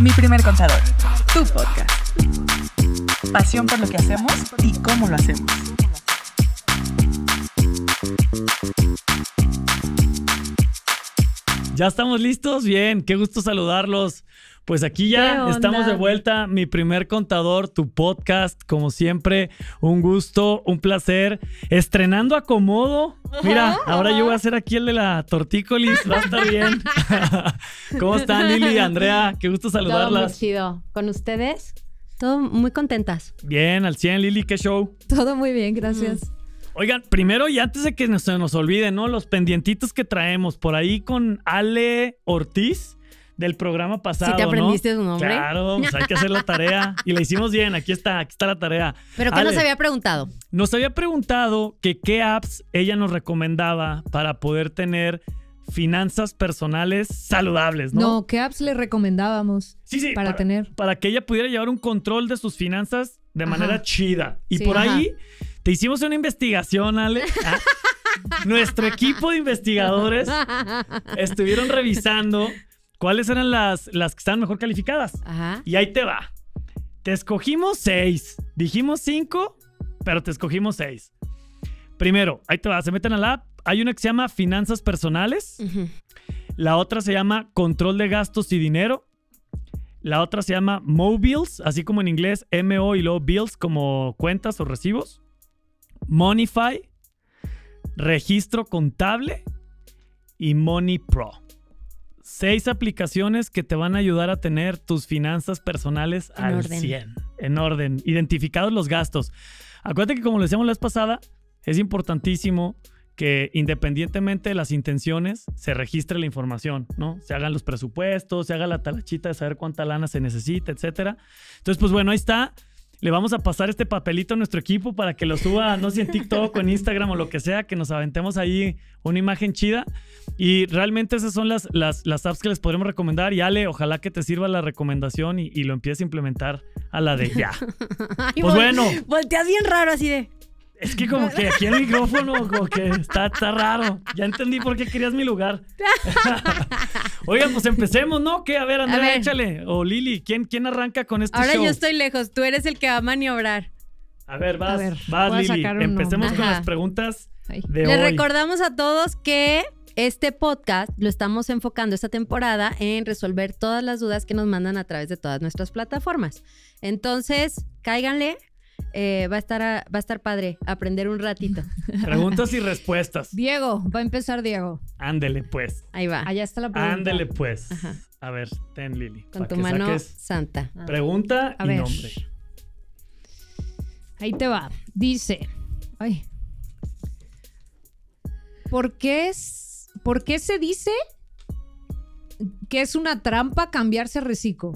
Mi primer contador, tu podcast. Pasión por lo que hacemos y cómo lo hacemos. Ya estamos listos, bien, qué gusto saludarlos. Pues aquí ya estamos de vuelta, mi primer contador, tu podcast, como siempre, un gusto, un placer, estrenando acomodo. Mira, ahora yo voy a hacer aquí el de la tortícolis, va a estar bien. ¿Cómo están Lili, Andrea? Qué gusto saludarlas. Todo muy ¿Con ustedes? Todo muy contentas. Bien, al 100, Lili, ¿qué show? Todo muy bien, gracias. Mm. Oigan, primero y antes de que se nos olvide, ¿no? Los pendientitos que traemos por ahí con Ale Ortiz del programa pasado. ¿Sí te aprendiste su nombre? Claro, pues hay que hacer la tarea. Y la hicimos bien, aquí está, aquí está la tarea. ¿Pero qué nos había preguntado? Nos había preguntado que qué apps ella nos recomendaba para poder tener finanzas personales saludables, ¿no? No, ¿qué apps le recomendábamos sí, sí, para, tener? Para que ella pudiera llevar un control de sus finanzas de manera chida. Y por ahí te hicimos una investigación, Ale. Ah, nuestro equipo de investigadores estuvieron revisando cuáles eran las, las que estaban mejor calificadas. Ajá. Y ahí te va. Te escogimos seis. Dijimos cinco, pero te escogimos seis. Primero, ahí te va. Se meten a la app. Hay una que se llama Finanzas Personales. La otra se llama Control de Gastos y Dinero. La otra se llama Mobiles, así como en inglés M-O y luego Bills como cuentas o recibos. Monify, Registro Contable y Money Pro. Seis aplicaciones que te van a ayudar a tener tus finanzas personales al 100. En orden. Identificados los gastos. Acuérdate que como lo decíamos la vez pasada, es importantísimo que independientemente de las intenciones, se registre la información, ¿no? Se hagan los presupuestos, se haga la talachita de saber cuánta lana se necesita, etcétera. Entonces, pues bueno, ahí está. Le vamos a pasar este papelito a nuestro equipo para que lo suba, no sé, en TikTok o en Instagram o lo que sea, que nos aventemos ahí una imagen chida. Y realmente esas son las, las, las apps que les podremos recomendar. Y Ale, ojalá que te sirva la recomendación y, lo empieces a implementar a la de ya. pues bueno. Volteas bien raro así de. Es que como que aquí el micrófono como que está, está raro. Ya entendí por qué querías mi lugar. Oigan, pues empecemos, ¿no? ¿Qué? A ver, Andrea, échale. O Lili, ¿quién, ¿quién arranca con este Ahora yo estoy lejos, tú eres el que va a maniobrar. A ver, vas, vas Lili. Empecemos con las preguntas de Les recordamos a todos que este podcast lo estamos enfocando esta temporada en resolver todas las dudas que nos mandan a través de todas nuestras plataformas. Entonces, cáiganle, eh, va, a estar va a estar padre aprender un ratito. Preguntas y respuestas. Diego, va a empezar Diego. Ándele pues. Ahí va. Allá está la pregunta. Ándele pues. A ver, ten Lili. Con tu mano santa. Pregunta y nombre. Ahí te va. Dice. Ay. ¿Por qué, es, ¿Por qué se dice que es una trampa cambiarse a reciclo?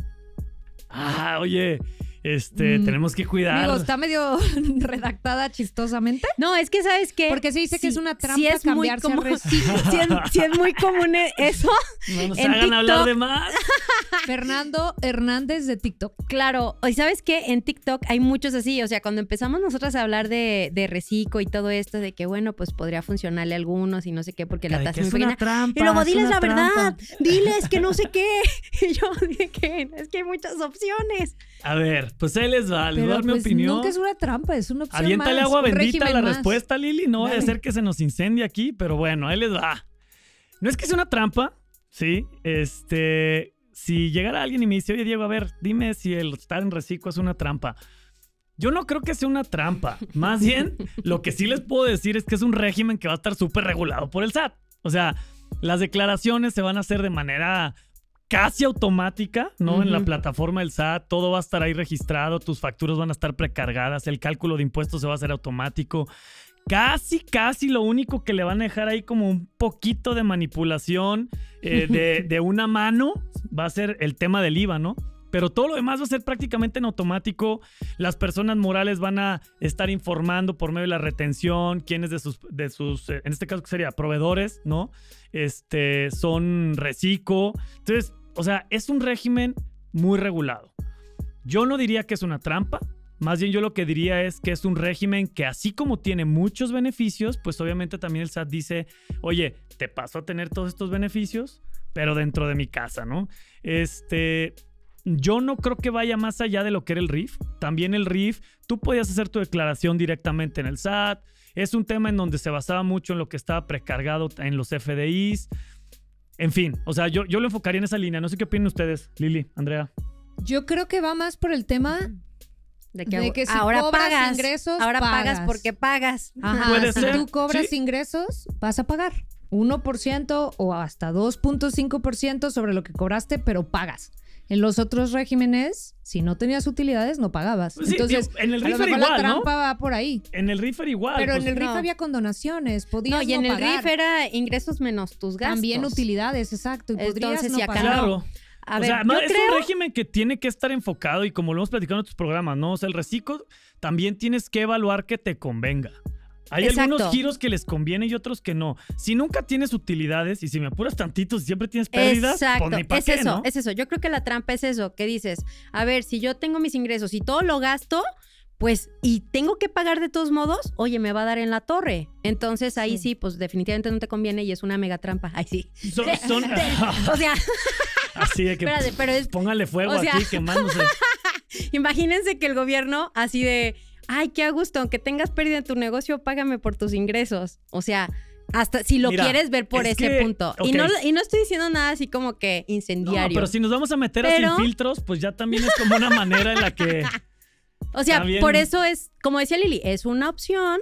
Ah, oye. Este, mm. tenemos que cuidar. Digo, está medio redactada chistosamente. No, es que sabes qué. Porque se dice que es una trampa es cambiarse muy si, es, muy común eso. No nos hagan hablar de más. Fernando Hernández de TikTok. Claro, y sabes qué, en TikTok hay muchos así. O sea, cuando empezamos nosotras a hablar de, de reciclo y todo esto, de que bueno, pues podría funcionarle a algunos y no sé qué, porque la tasa es muy pequeña. y luego diles la verdad, diles que no sé qué. Y yo dije que es que hay muchas opciones. A ver, pues ahí les va, les voy a dar mi pues, opinión. Nunca es una trampa, es una opción Aviéntale agua bendita a la respuesta, Lili. No va a ser que se nos incendie aquí, pero bueno, ahí les va. No es que sea una trampa, ¿sí? Este, si llegara alguien y me dice, oye Diego, a ver, dime si el estar en reciclo es una trampa. Yo no creo que sea una trampa. Más bien, lo que sí les puedo decir es que es un régimen que va a estar súper regulado por el SAT. O sea, las declaraciones se van a hacer de manera casi automática, ¿no? En la plataforma del SAT, todo va a estar ahí registrado, tus facturas van a estar precargadas, el cálculo de impuestos se va a hacer automático. Casi, casi lo único que le van a dejar ahí como un poquito de manipulación eh, de, de una mano va a ser el tema del IVA, ¿no? Pero todo lo demás va a ser prácticamente en automático. Las personas morales van a estar informando por medio de la retención quiénes de sus, de sus eh, en este caso sería proveedores, ¿no? Este, son reciclo. Entonces, o sea, es un régimen muy regulado. Yo no diría que es una trampa. Más bien yo lo que diría es que es un régimen que así como tiene muchos beneficios, pues obviamente también el SAT dice, oye, te paso a tener todos estos beneficios, pero dentro de mi casa, ¿no? Este, yo no creo que vaya más allá de lo que era el RIF. También el RIF, tú podías hacer tu declaración directamente en el SAT. Es un tema en donde se basaba mucho en lo que estaba precargado en los FDIs. En fin, o sea, yo, yo lo enfocaría en esa línea. No sé qué opinan ustedes, Lili, Andrea. Yo creo que va más por el tema De que, de que si ahora cobras pagas. ingresos, ahora pagas. pagas. porque pagas. Ajá, Puede si ser, tú cobras sí. ingresos, vas a pagar 1% o hasta 2.5% sobre lo que cobraste, pero pagas. En los otros regímenes, si no tenías utilidades, no pagabas. Pues sí, Entonces, en el RIF la igual, ¿no? trampa va por ahí. En el RIF era igual. Pero pues, en el RIF no. había condonaciones, podías No, y en no el pagar. RIF era ingresos menos tus gastos. También utilidades, exacto. Y podrías Entonces, acá pagar. Claro. A o ver, sea, además, yo es creo... un régimen que tiene que estar enfocado y como lo hemos platicado en otros programas, ¿no? O sea, el reciclo también tienes que evaluar que te convenga. Hay Exacto. algunos giros que les conviene y otros que no. Si nunca tienes utilidades y si me apuras tantito, si siempre tienes pérdidas, Exacto, pues ni es qué, eso, ¿no? es eso. Yo creo que la trampa es eso, que dices, a ver, si yo tengo mis ingresos y todo lo gasto, pues, y tengo que pagar de todos modos, oye, me va a dar en la torre. Entonces ahí sí, Sí. pues definitivamente no te conviene y es una mega trampa. Ahí sí. Son, son- O sea, así de que espérate, pero es, póngale fuego o sea- aquí quemándose. imagínense que el gobierno así de, ay, qué a gusto, aunque tengas pérdida en tu negocio, págame por tus ingresos. O sea, hasta si lo Mira, quieres ver por es ese que- punto. Y, no, y no estoy diciendo nada así como que No, incendiario. pero si nos vamos a meter Pero- a sin filtros, pues ya también es como una manera en la que O sea, por eso es, como decía Lili, es una opción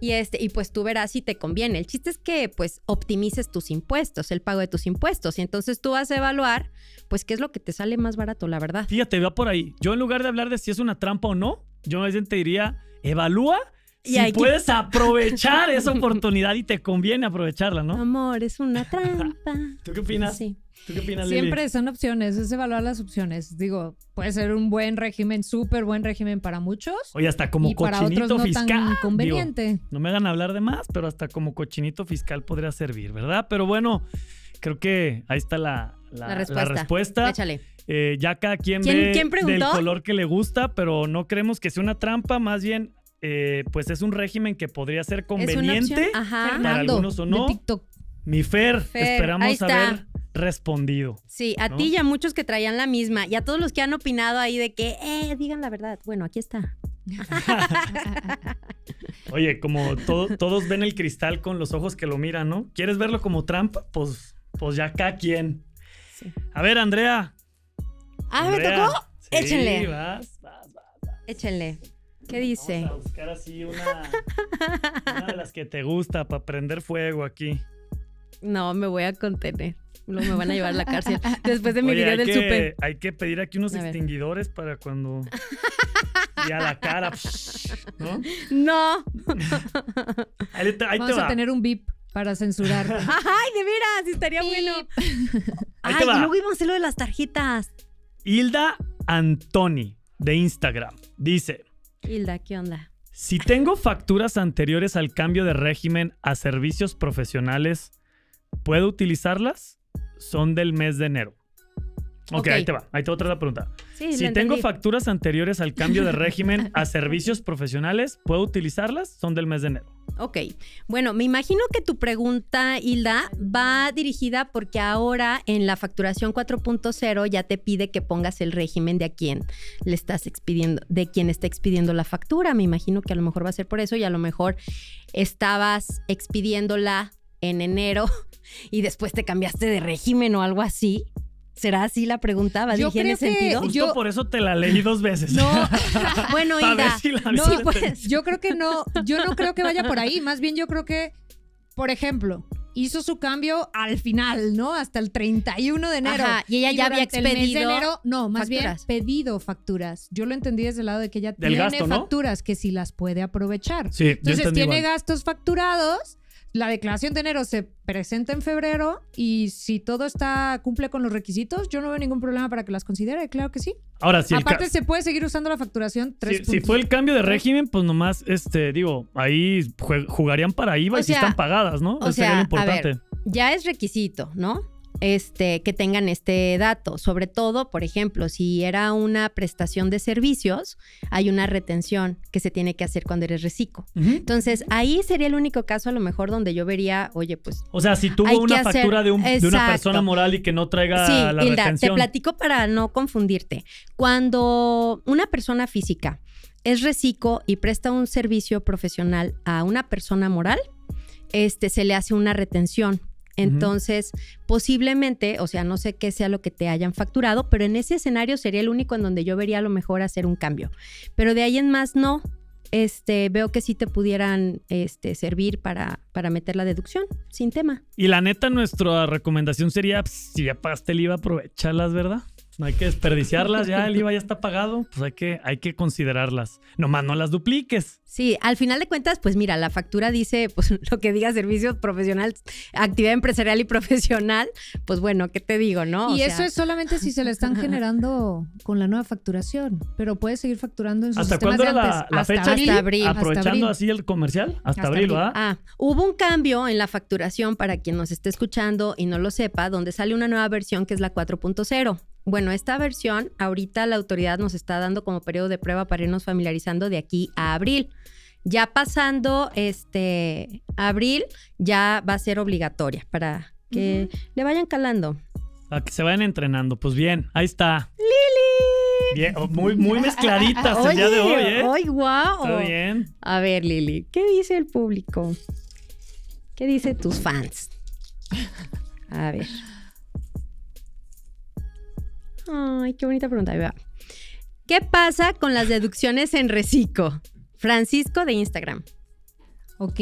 y este y pues tú verás si te conviene. El chiste es que pues optimices tus impuestos, el pago de tus impuestos y entonces tú vas a evaluar pues qué es lo que te sale más barato, la verdad. Fíjate, va por ahí. Yo en lugar de hablar de si es una trampa o no, yo más bien te diría, evalúa Y si que- puedes aprovechar esa oportunidad y te conviene aprovecharla, ¿no? Amor, es una trampa. ¿Tú qué opinas? Sí. ¿Tú qué opinas, Lili? Siempre son opciones, es evaluar las opciones. Digo, puede ser un buen régimen, súper buen régimen para muchos. Oye, hasta como y para cochinito no fiscal. digo, conveniente. no me hagan hablar de más, pero hasta como cochinito fiscal podría servir, ¿verdad? Pero bueno, creo que ahí está la, la- La respuesta. la respuesta. Échale. Eh, ya cada quien ¿Quién- ve del color que le gusta, pero no creemos que sea una trampa, más bien, eh, pues es un régimen que podría ser conveniente. Ajá. Para algunos o no. Mi Fer, esperamos haber respondido. Sí, a ¿No? ti y a muchos que traían la misma y a todos los que han opinado ahí de que, eh, digan la verdad. Bueno, aquí está. Oye, como to- todos ven el cristal con los ojos que lo miran, ¿no? ¿Quieres verlo como trampa? Pues, pues ya cada quien. Sí. A ver, Andrea. Ah, ¿me tocó? Sí, Échenle. vas, vas, vas. Échenle. ¿Qué dice? Vamos a buscar así una, una de las que te gusta para prender fuego aquí. No, me voy a contener. Luego me van a llevar a la cárcel. Después de mi Oye, video del que, súper. hay que pedir aquí unos A ver. extinguidores para cuando... y a la cara, ¿no? No. Ahí te, ahí te Vamos va. a tener un VIP para censurar. Ay, de veras, estaría bueno. Ahí Ay, te va. y luego íbamos a hacer lo de las tarjetas. Hilda Antoni, de Instagram, dice... Hilda, ¿qué onda? Si tengo facturas anteriores al cambio de régimen a servicios profesionales, ¿puedo utilizarlas? Son del mes de enero. Ok, Ok. ahí te va. Ahí te va otra pregunta. Sí, si tengo facturas anteriores al cambio de régimen a servicios profesionales, ¿puedo utilizarlas? Son del mes de enero. Ok. Bueno, me imagino que tu pregunta, Hilda, va dirigida porque ahora en la facturación 4.0 ya te pide que pongas el régimen de a quién le estás expidiendo, de quien está expidiendo la factura. Me imagino que a lo mejor va a ser por eso y a lo mejor estabas expidiéndola en enero y después te cambiaste de régimen o algo así. ¿Será así la pregunta? ¿Va Yo creo ese que- sentido? Justo Yo- por eso te la leí dos veces. No, Bueno, Hilda. si la no, pues. yo creo que no, yo no creo que vaya por ahí. Más bien yo creo que, por ejemplo, hizo su cambio al final, ¿no? Hasta el 31 de enero. Ajá, y ella ya había durante el mes de expedido enero, no, más facturas. bien pedido facturas. Yo lo entendí desde el lado de que ella Del tiene gasto, ¿no? facturas que sí las puede aprovechar. Sí, Entonces tiene igual. gastos facturados. La declaración de enero se presenta en febrero y si todo está cumple con los requisitos, yo no veo ningún problema para que las considere, claro que sí. Ahora, si, ca- Aparte se puede seguir usando la facturación tres si- fue el cambio de régimen, pues nomás, este, digo, ahí jugarían para IVA O y si están pagadas, ¿no? o Eso sería sea, lo a importante. ver, ya es requisito, ¿no? Este, que tengan este dato. Sobre todo, por ejemplo, si era una prestación de servicios, hay una retención que se tiene que hacer cuando eres reciclo. Entonces, ahí sería el único caso a lo mejor donde yo vería, oye, pues... O sea, si tuvo una hacer- factura de, un- de una persona moral y que no traiga Sí, la Hilda, te retención. platico para no confundirte. Cuando una persona física es reciclo y presta un servicio profesional a una persona moral, este, se le hace una retención. Entonces, posiblemente, o sea, no sé qué sea lo que te hayan facturado, pero en ese escenario sería el único en donde yo vería a lo mejor hacer un cambio. Pero de ahí en más no. Este, veo que sí te pudieran este, servir para, para meter la deducción, sin tema. Y la neta, nuestra recomendación sería, pues, si ya pagaste el IVA, aprovechalas, ¿verdad? No hay que desperdiciarlas, ya el IVA ya está pagado, pues hay que, hay que considerarlas. Nomás no las dupliques. Sí, al final de cuentas, pues mira, la factura dice pues lo que diga servicios profesionales, actividad empresarial y profesional, pues bueno, ¿qué te digo, no? O y sea, eso es solamente si se le están generando con la nueva facturación, pero puede seguir facturando en sus ¿Hasta sistemas cuándo de era la, antes. la hasta fecha? abril. Hasta abril. Aprovechando Hasta abril. así el comercial, hasta, Hasta abril, abril. ¿verdad? Ah, hubo un cambio en la facturación para quien nos esté escuchando y no lo sepa, donde sale una nueva versión que es la 4.0. Bueno, esta versión ahorita la autoridad nos está dando como periodo de prueba para irnos familiarizando de aquí a abril. Ya pasando este abril, ya va a ser obligatoria para que le vayan calando. Para que se vayan entrenando. Pues bien, ahí está. ¡Lili! Bien, oh, muy, muy mezcladitas el día de hoy, ¿eh? ¡Ay, guau! Está bien. A ver, Lili, ¿qué dice el público? ¿Qué dice tus fans? A ver. Ay, qué bonita pregunta. Ahí. ¿Qué pasa con las deducciones en reciclo? Francisco de Instagram. Ok,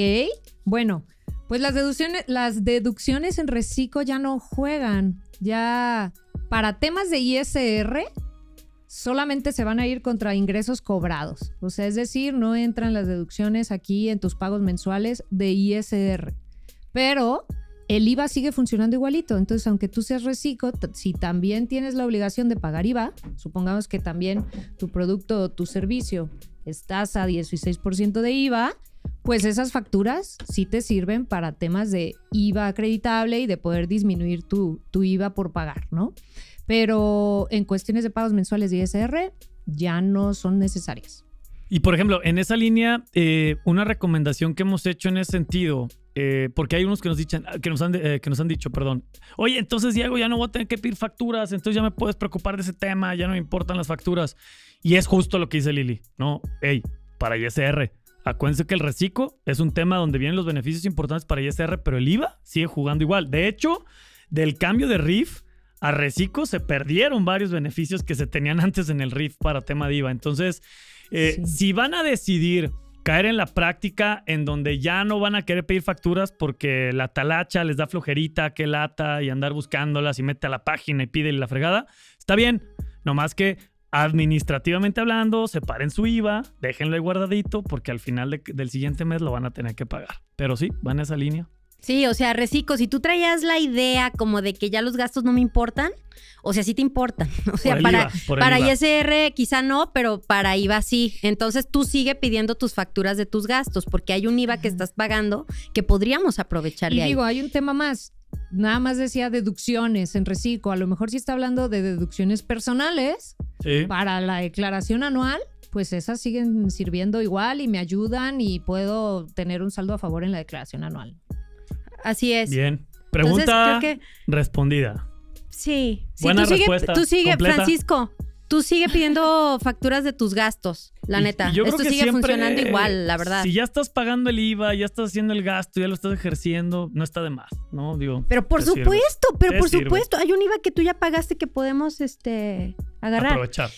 bueno, pues las deducciones, las deducciones en reciclo ya no juegan. Ya para temas de ISR solamente se van a ir contra ingresos cobrados. O sea, es decir, no entran las deducciones aquí en tus pagos mensuales de ISR. Pero el IVA sigue funcionando igualito. Entonces, aunque tú seas reciclo, si también tienes la obligación de pagar IVA, supongamos que también tu producto o tu servicio estás a 16% de IVA, pues esas facturas sí te sirven para temas de IVA acreditable y de poder disminuir tu, tu IVA por pagar, ¿no? Pero en cuestiones de pagos mensuales de ISR ya no son necesarias. Y por ejemplo, en esa línea, eh, una recomendación que hemos hecho en ese sentido, eh, porque hay unos que nos, dicen, que, nos han, eh, que nos han dicho, perdón, oye, entonces Diego, ya no voy a tener que pedir facturas, entonces ya me puedes preocupar de ese tema, ya no me importan las facturas. Y es justo lo que dice Lili, ¿no? Hey, para ISR, acuérdense que el reciclo es un tema donde vienen los beneficios importantes para ISR, pero el IVA sigue jugando igual. De hecho, del cambio de RIF a reciclo se perdieron varios beneficios que se tenían antes en el RIF para tema de IVA. Entonces, eh, Sí. si van a decidir caer en la práctica en donde ya no van a querer pedir facturas porque la talacha les da flojerita, que lata y andar buscándolas y mete a la página y pide la fregada, está bien. Nomás que administrativamente hablando, separen su IVA, déjenlo ahí guardadito porque al final de- del siguiente mes lo van a tener que pagar. Pero sí, van a esa línea. Sí, o sea, reciclo, si tú traías la idea como de que ya los gastos no me importan, o sea, sí te importan. O sea, para, IVA, para IVA. ISR quizá no, pero para IVA sí. Entonces tú sigue pidiendo tus facturas de tus gastos, porque hay un IVA que estás pagando que podríamos aprovechar Y de ahí. digo, hay un tema más. Nada más decía deducciones en reciclo. A lo mejor si está hablando de deducciones personales Sí. para la declaración anual, pues esas siguen sirviendo igual y me ayudan y puedo tener un saldo a favor en la declaración anual. Así es. Bien. Entonces, Pregunta creo que respondida. sí. sí Buena tú sigue, respuesta, tú sigue, completa. Francisco, tú sigue pidiendo facturas de tus gastos, la neta. y yo creo Esto que sigue siempre, funcionando igual, la verdad. Si ya estás pagando el IVA, ya estás haciendo el gasto, ya lo estás ejerciendo, no está de más, ¿no? Digo. Pero por sirve. supuesto, pero por sirve. supuesto, hay un IVA que tú ya pagaste que podemos este agarrar. Aprovechar.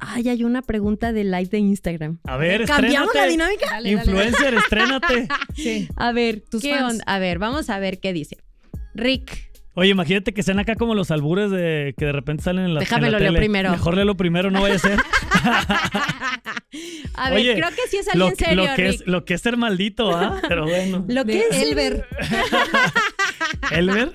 Ay, hay una pregunta de live de Instagram. A ver, ¿Cambiamos la dinámica? Dale, dale. Influencer, estrénate. Sí. A ver, Tus ¿qué fans. onda? A ver, vamos a ver qué dice. Rick, Oye, imagínate que sean acá como los albures de que de repente salen en la, Déjame en la lo leo primero. Mejor léelo primero, no vaya a ser. a ver, Oye, creo que sí es lo, alguien que- serio, lo que Rick. es, lo que es ser maldito, ¿ah? Pero bueno. Lo que De es Elber. Elber.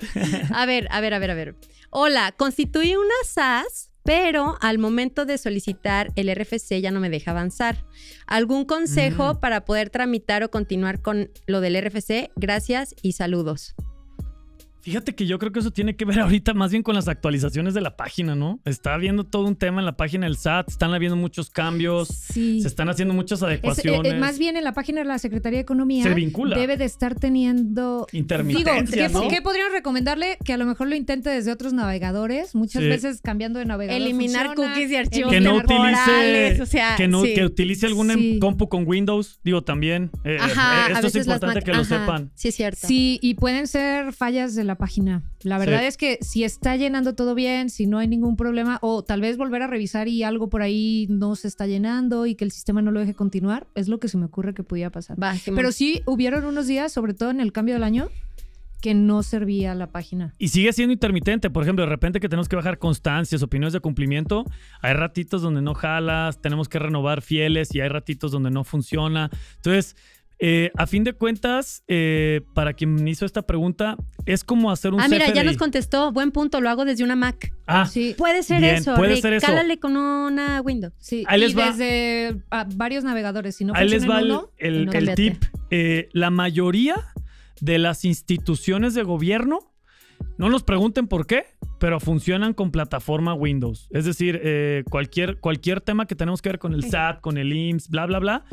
A ver, a ver, a ver, a ver. Hola, constituí una SAS, pero al momento de solicitar el RFC ya no me deja avanzar. ¿Algún consejo Mm. para poder tramitar o continuar con lo del RFC? Gracias y saludos. Fíjate que yo creo que eso tiene que ver ahorita más bien con las actualizaciones de la página, ¿no? Está habiendo todo un tema en la página del SAT, están habiendo muchos cambios, Sí. se están haciendo muchas Es, eh, adecuaciones. eh, más bien en la página de la Secretaría de Economía Se vincula. debe de estar teniendo Digo, Intermitencia, ¿qué, ¿no? qué podríamos recomendarle? Que a lo mejor lo intente desde otros navegadores. Muchas Sí. veces cambiando de navegador. Eliminar funciona. cookies y archivos que no temporales, utilice, o sea, que, no, sí. que utilice algún Sí. compu con Windows, digo también. eh, Ajá, eh, esto es importante que lo ajá, sepan. Sí, es cierto. Sí, y pueden ser fallas de la página. La verdad Sí. es que si está llenando todo bien, si no hay ningún problema, o tal vez volver a revisar y algo por ahí no se está llenando y que el sistema no lo deje continuar, es lo que se me ocurre que pudiera pasar. Va. Pero sí hubieron unos días, sobre todo en el cambio del año, que no servía la página. Y sigue siendo intermitente. Por ejemplo, de repente que tenemos que bajar constancias, opiniones de cumplimiento, hay ratitos donde no jalas, tenemos que renovar fieles y hay ratitos donde no funciona. Entonces, eh, a fin de cuentas, eh, para quien hizo esta pregunta, es como hacer un Ah, mira, ya nos contestó. Buen punto, lo hago desde una Mac. Ah, Sí, Puede ser Bien, eso, puede Rick. ser eso. Cálale con una Windows. sí. Ahí y les va- desde ah, varios navegadores. Si no Ahí les va el, uno, el- otro. el tip. Eh, la mayoría de las instituciones de gobierno, no nos pregunten por qué, pero funcionan con plataforma Windows. Es decir, eh, cualquier, cualquier tema que tenemos que ver con el SAT, con el IMSS, bla, bla, bla,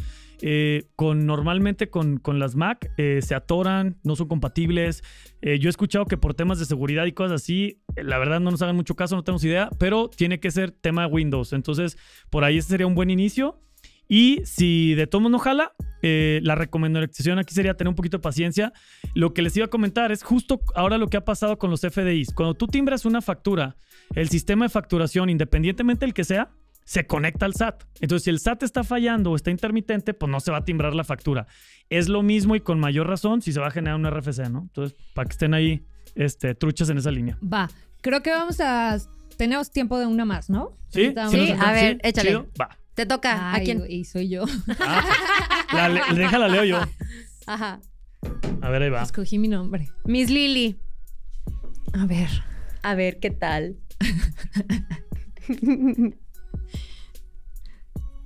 eh, con, normalmente con, con las Mac eh, se atoran, no son compatibles. Eh, yo he escuchado que por temas de seguridad y cosas así, la verdad no nos hagan mucho caso, no tenemos idea, pero tiene que ser tema Windows. Entonces, por ahí ese sería un buen inicio. Y si de todo no jala, eh, la recomendación aquí sería tener un poquito de paciencia. Lo que les iba a comentar es justo ahora lo que ha pasado con los FDIs. Cuando tú timbras una factura, el sistema de facturación, independientemente del que sea, se conecta al SAT. Entonces, si el SAT está fallando o está intermitente, pues no se va a timbrar la factura. Es lo mismo y con mayor razón si se va a generar un RFC, ¿no? Entonces, para que estén ahí este, truchas en esa línea. Va. Creo que vamos a. Tenemos tiempo de una más, ¿no? ¿Sí? ¿Sí a ver, échale. ¿Chido? Va. Te toca. Ay, ¿A quién? Y soy yo. Ah, la, le- déjala leo yo. Ajá. A ver, ahí va. Escogí mi nombre. Miss Lily. A ver. A ver, ¿qué tal?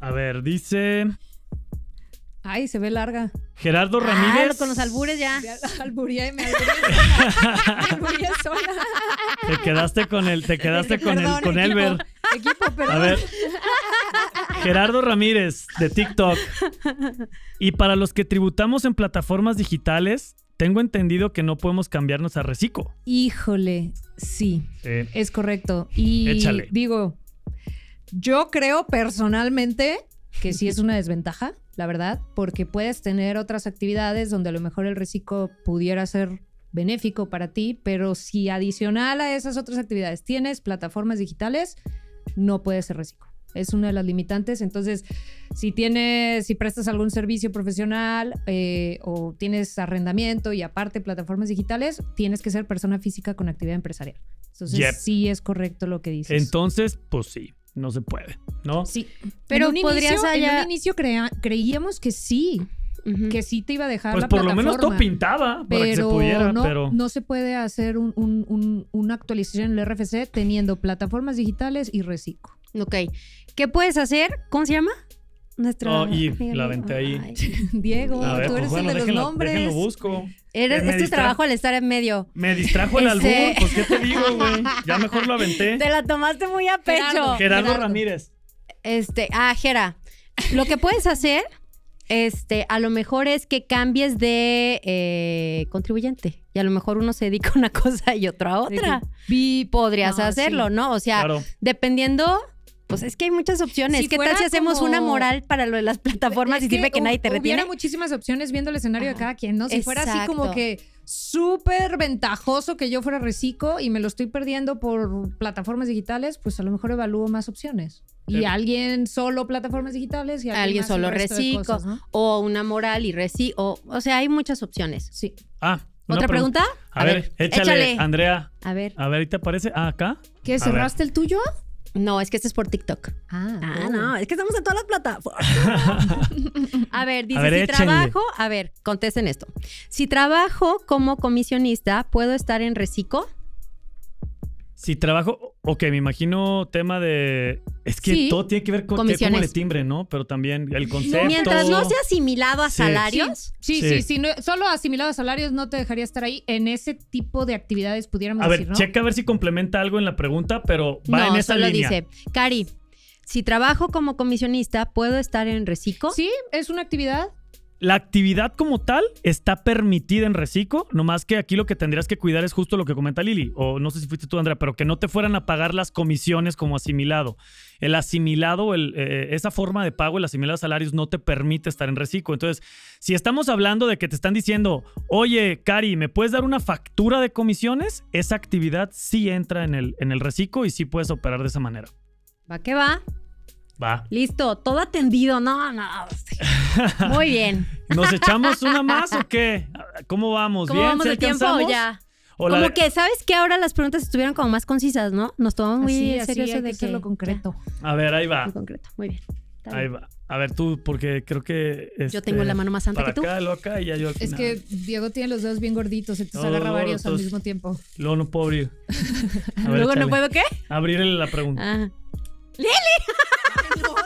A ver, dice Ay, se ve larga. Gerardo Ah, Ramírez. con los albures ya. Ya Alburía y me alburía sola. Me alburía sola. Te quedaste con el, te quedaste con el, con equipo. Elber. Equipo, perdón. A ver. Gerardo Ramírez, de TikTok. Y para los que tributamos en plataformas digitales, tengo entendido que no podemos cambiarnos a Recico. Híjole, sí, Sí. es correcto. Y Échale. digo, yo creo personalmente que sí es una desventaja, la verdad, porque puedes tener otras actividades donde a lo mejor el reciclo pudiera ser benéfico para ti, pero si adicional a esas otras actividades tienes plataformas digitales, no puede ser reciclo. Es una de las limitantes. Entonces, si tienes, si prestas algún servicio profesional eh, o tienes arrendamiento y aparte plataformas digitales, tienes que ser persona física con actividad empresarial. Entonces, Yep. sí es correcto lo que dices. Entonces, pues sí, no se puede, ¿no? sí. Pero en un podrías inicio, en allá- un inicio crea- creíamos que sí, que sí te iba a dejar Pues la por lo menos todo pintaba para que se Pero pudiera, no, pero no se puede hacer un- un- un- una actualización en el RFC teniendo plataformas digitales y reciclo. Ok. ¿Qué puedes hacer? ¿Cómo se llama? Nuestro. Oh, y la aventé ahí. Ay. Diego, a ver, tú pues eres bueno, el de los déjenlo, nombres. déjenlo busco. Eres- Me es tu distra- trabajo al estar en medio. Me distrajo el Ese- albur, pues qué te digo, güey. Ya mejor lo aventé. Te la tomaste muy a pecho. Gerardo. Gerardo Gerardo. Ramírez. Este, ah, Jera. Lo que puedes hacer, este, a lo mejor es que cambies de eh, contribuyente. Y a lo mejor uno se dedica a una cosa y otro a otra. Vi- Podrías No, hacerlo, sí. ¿no? O sea, Claro. dependiendo. Pues es que hay muchas opciones. Si ¿Qué tal si hacemos como- una moral para lo de las plataformas Es y sirve que nadie te retiene? Hubiera muchísimas opciones viendo el escenario de cada quien, ¿no? Si fuera así como que súper ventajoso que yo fuera reciclo y me lo estoy perdiendo por plataformas digitales, pues a lo mejor evalúo más opciones. Y Sí. alguien solo plataformas digitales y alguien, Alguien más solo reciclo. cosas, ¿no? O una moral y reci. O, o sea, hay muchas opciones. Sí. Ah, ¿Otra pregunta? A, ver, échale, Andrea. A ver. A ver, ¿ahí te aparece? Ah, acá. ¿Qué, cerraste el tuyo? No, es que este es por TikTok. Ah, Ah, oh. no, es que estamos en todas las plataformas. a ver, dice, A ver, si échenle. trabajo, a ver, contesten esto. Si trabajo como comisionista, ¿puedo estar en Recico? Si trabajo. Ok, me imagino tema de. Es que Sí. todo tiene que ver con cómo le timbre, ¿no? Pero también el concepto. Mientras no sea asimilado a Sí. salarios, Sí, Sí. sí, sí. no- solo asimilado a salarios no te dejaría estar ahí. En ese tipo de actividades pudiéramos A ver, decir, ¿no? checa a ver si complementa algo en la pregunta, pero va en no, esa solo línea. dice, Cari, si trabajo como comisionista, ¿puedo estar en reciclo? Sí, es una actividad. La actividad como tal está permitida en Recico, nomás que aquí lo que tendrías que cuidar es justo lo que comenta Lili, o no sé si fuiste tú, Andrea, pero que no te fueran a pagar las comisiones como asimilado. El asimilado, eh, esa forma de pago, el asimilado a salarios, no te permite estar en Recico. Entonces, si estamos hablando de que te están diciendo, oye, Cari, ¿me puedes dar una factura de comisiones? Esa actividad sí entra en el, en el Recico y sí puedes operar de esa manera. Va que va. Va. Listo, todo atendido. No, no. sí. Muy bien. ¿Nos echamos una más o qué? ¿Cómo vamos? ¿Cómo ¿Bien? vamos ¿Sí de tiempo ya? ¿O la Como que, ¿sabes qué? Ahora las preguntas estuvieron como más concisas, ¿no? Nos tomamos muy Así, en serio eso que de que... hacerlo concreto. A ver, ahí va. muy concreto. Muy bien. Está Ahí bien. va. A ver, tú, porque creo que. Yo este, tengo la mano más santa para que tú. acá, luego acá y ya yo al Es final. que Diego tiene los dedos bien gorditos, entonces No, agarra no, varios al mismo tiempo. Luego no puedo abrir. Ver, Luego no puedo, ¿qué? Abrirle la pregunta. Ah.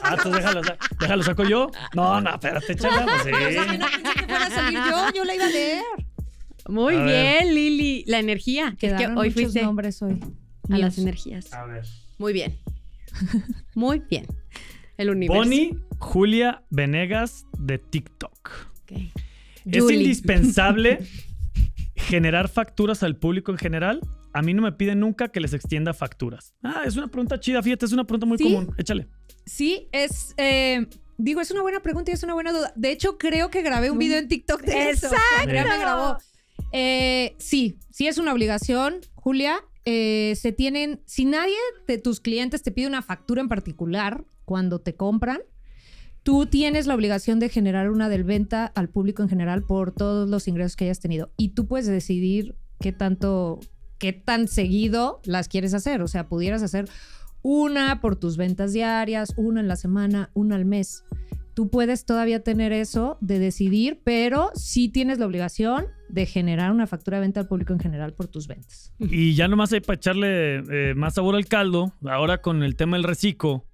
Ah, entonces déjalo, déjalo, saco yo. No, no, espérate, échala. Pues sí. no pensé que fuera a salir yo, yo la iba a leer. Muy A bien, Lili. La energía. Es que hoy muchos fuiste nombres hoy. a las Míos. energías. A ver. Muy bien. Muy bien. El universo. Bonnie Julia Venegas de TikTok. Ok. ¿Es Julie. indispensable generar facturas al público en general? A mí no me piden nunca que les extienda facturas. Ah, es una pregunta chida, fíjate, es una pregunta muy Sí. común. Échale. Sí, es. eh, digo, es una buena pregunta y es una buena duda. De hecho, creo que grabé un video en TikTok de eso. Exacto. Andrea me grabó. Eh, sí, sí es una obligación, Julia. Eh, se tienen. Si nadie de tus clientes te pide una factura en particular cuando te compran, tú tienes la obligación de generar una del venta al público en general por todos los ingresos que hayas tenido. Y tú puedes decidir qué tanto, qué tan seguido las quieres hacer. O sea, pudieras hacer una por tus ventas diarias, una en la semana, una al mes. Tú puedes todavía tener eso de decidir, pero sí tienes la obligación de generar una factura de venta al público en general por tus ventas. Y ya nomás hay para echarle eh, más sabor al caldo, ahora con el tema del reciclo,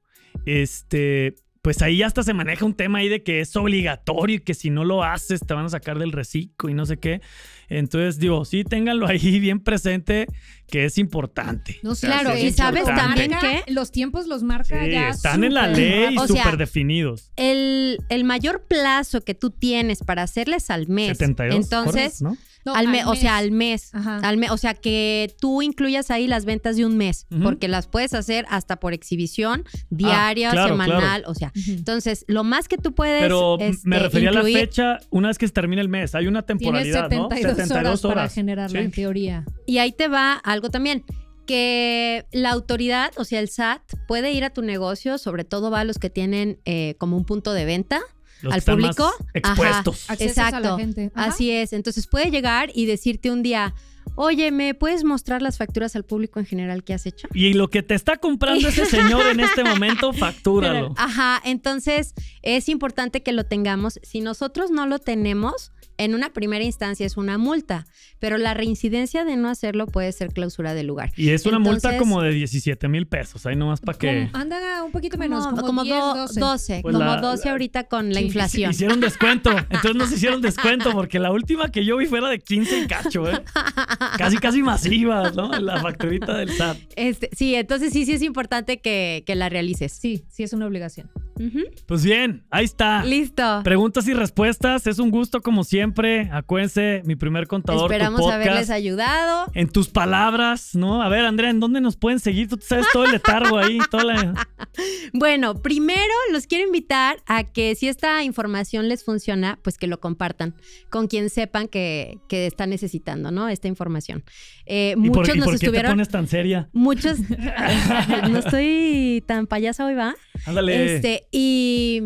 este, pues ahí hasta se maneja un tema ahí de que es obligatorio y que si no lo haces te van a sacar del reciclo y no sé qué. Entonces, digo, sí, ténganlo ahí bien presente, que es importante. No sé, Claro, sí y es sabes también que los tiempos los marca Sí, ya. están en la ley O súper sea, definidos. el, el mayor plazo que tú tienes para hacerles al mes. 72 Entonces, horas, ¿no? No, al me- al o sea, mes. al mes. Ajá. Al me- o sea, que tú incluyas ahí las ventas de un mes, porque las puedes hacer hasta por exhibición, diaria, Ah, claro, semanal, claro. o sea. Entonces, lo más que tú puedes Pero me este, refería a la fecha una vez que se termina el mes. Hay una temporalidad, 72, ¿no? Horas, para generarla, Sí. en teoría. Y ahí te va algo también, que la autoridad, o sea, el SAT, puede ir a tu negocio, sobre todo va a los que tienen eh, como un punto de venta Los que al están más público. expuestos. Ajá, Accesas a la exacto. gente. Ajá. Así es. Entonces puede llegar y decirte un día, oye, ¿me puedes mostrar las facturas al público en general que has hecho? Y lo que te está comprando ese señor en este momento, factúralo. Ajá, entonces es importante que lo tengamos. Si nosotros no lo tenemos, en una primera instancia es una multa, pero la reincidencia de no hacerlo puede ser clausura del lugar. Y es una multa Entonces- como de 17 mil pesos. Ahí nomás para que. Anda un poquito menos, Como, como, como 10, do- 12. 12, Pues como la- 12 ahorita con la inflación. Hicieron descuento. Entonces nos hicieron descuento porque la última que yo vi fuera de 15 y cacho, ¿eh? Casi, casi masiva, ¿no? La facturita del SAT. Este, sí, entonces sí, sí es importante que, que la realices. Sí, sí es una obligación. Ujú. Pues bien, ahí está. Listo. Preguntas y respuestas. Es un gusto, como siempre. Acuérdense, mi primer contador. tu Esperamos podcast. haberles ayudado. En tus palabras, ¿no? A ver, Andrea, ¿en dónde nos pueden seguir? Tú sabes todo el letargo ahí, toda la... Bueno, primero los quiero invitar a que si esta información les funciona, pues que lo compartan con quien sepan que, que está necesitando, ¿no? Esta información. Eh, ¿Y por, muchos y nos por qué te estuvieron... pones tan seria? Muchos... no estoy tan payasa hoy, ¿va? Ándale. Este, y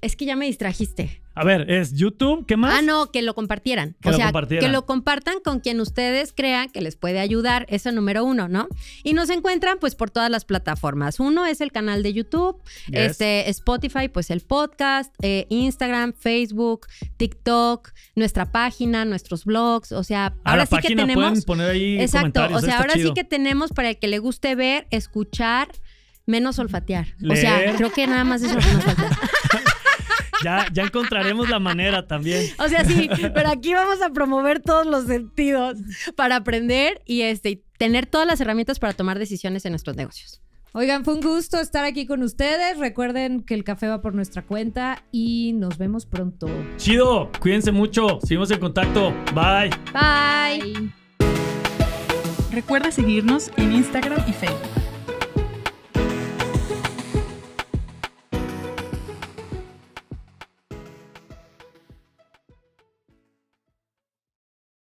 Es que ya me distrajiste. A ver, es YouTube, ¿qué más? Ah, no, que lo compartieran. Que o lo sea, compartieran. que lo compartan con quien ustedes crean que les puede ayudar. Eso número uno, ¿no? Y nos encuentran pues por todas las plataformas. Uno es el canal de YouTube, Yes. este Spotify, pues el podcast, eh, Instagram, Facebook, TikTok, nuestra página, nuestros blogs. O sea, A ahora la sí que tenemos. pueden poner ahí Exacto. O sea, ahora chido. sí que tenemos para el que le guste ver, escuchar, menos olfatear. O sea, creo que nada más eso nos falta. Ya, ya encontraremos la manera también. O sea, sí, pero aquí vamos a promover todos los sentidos para aprender y este, y tener todas las herramientas para tomar decisiones en nuestros negocios. Oigan, fue un gusto estar aquí con ustedes. Recuerden que el café va por nuestra cuenta y nos vemos pronto. Chido, cuídense mucho. Seguimos en contacto. Bye. Bye. Recuerda seguirnos en Instagram y Facebook.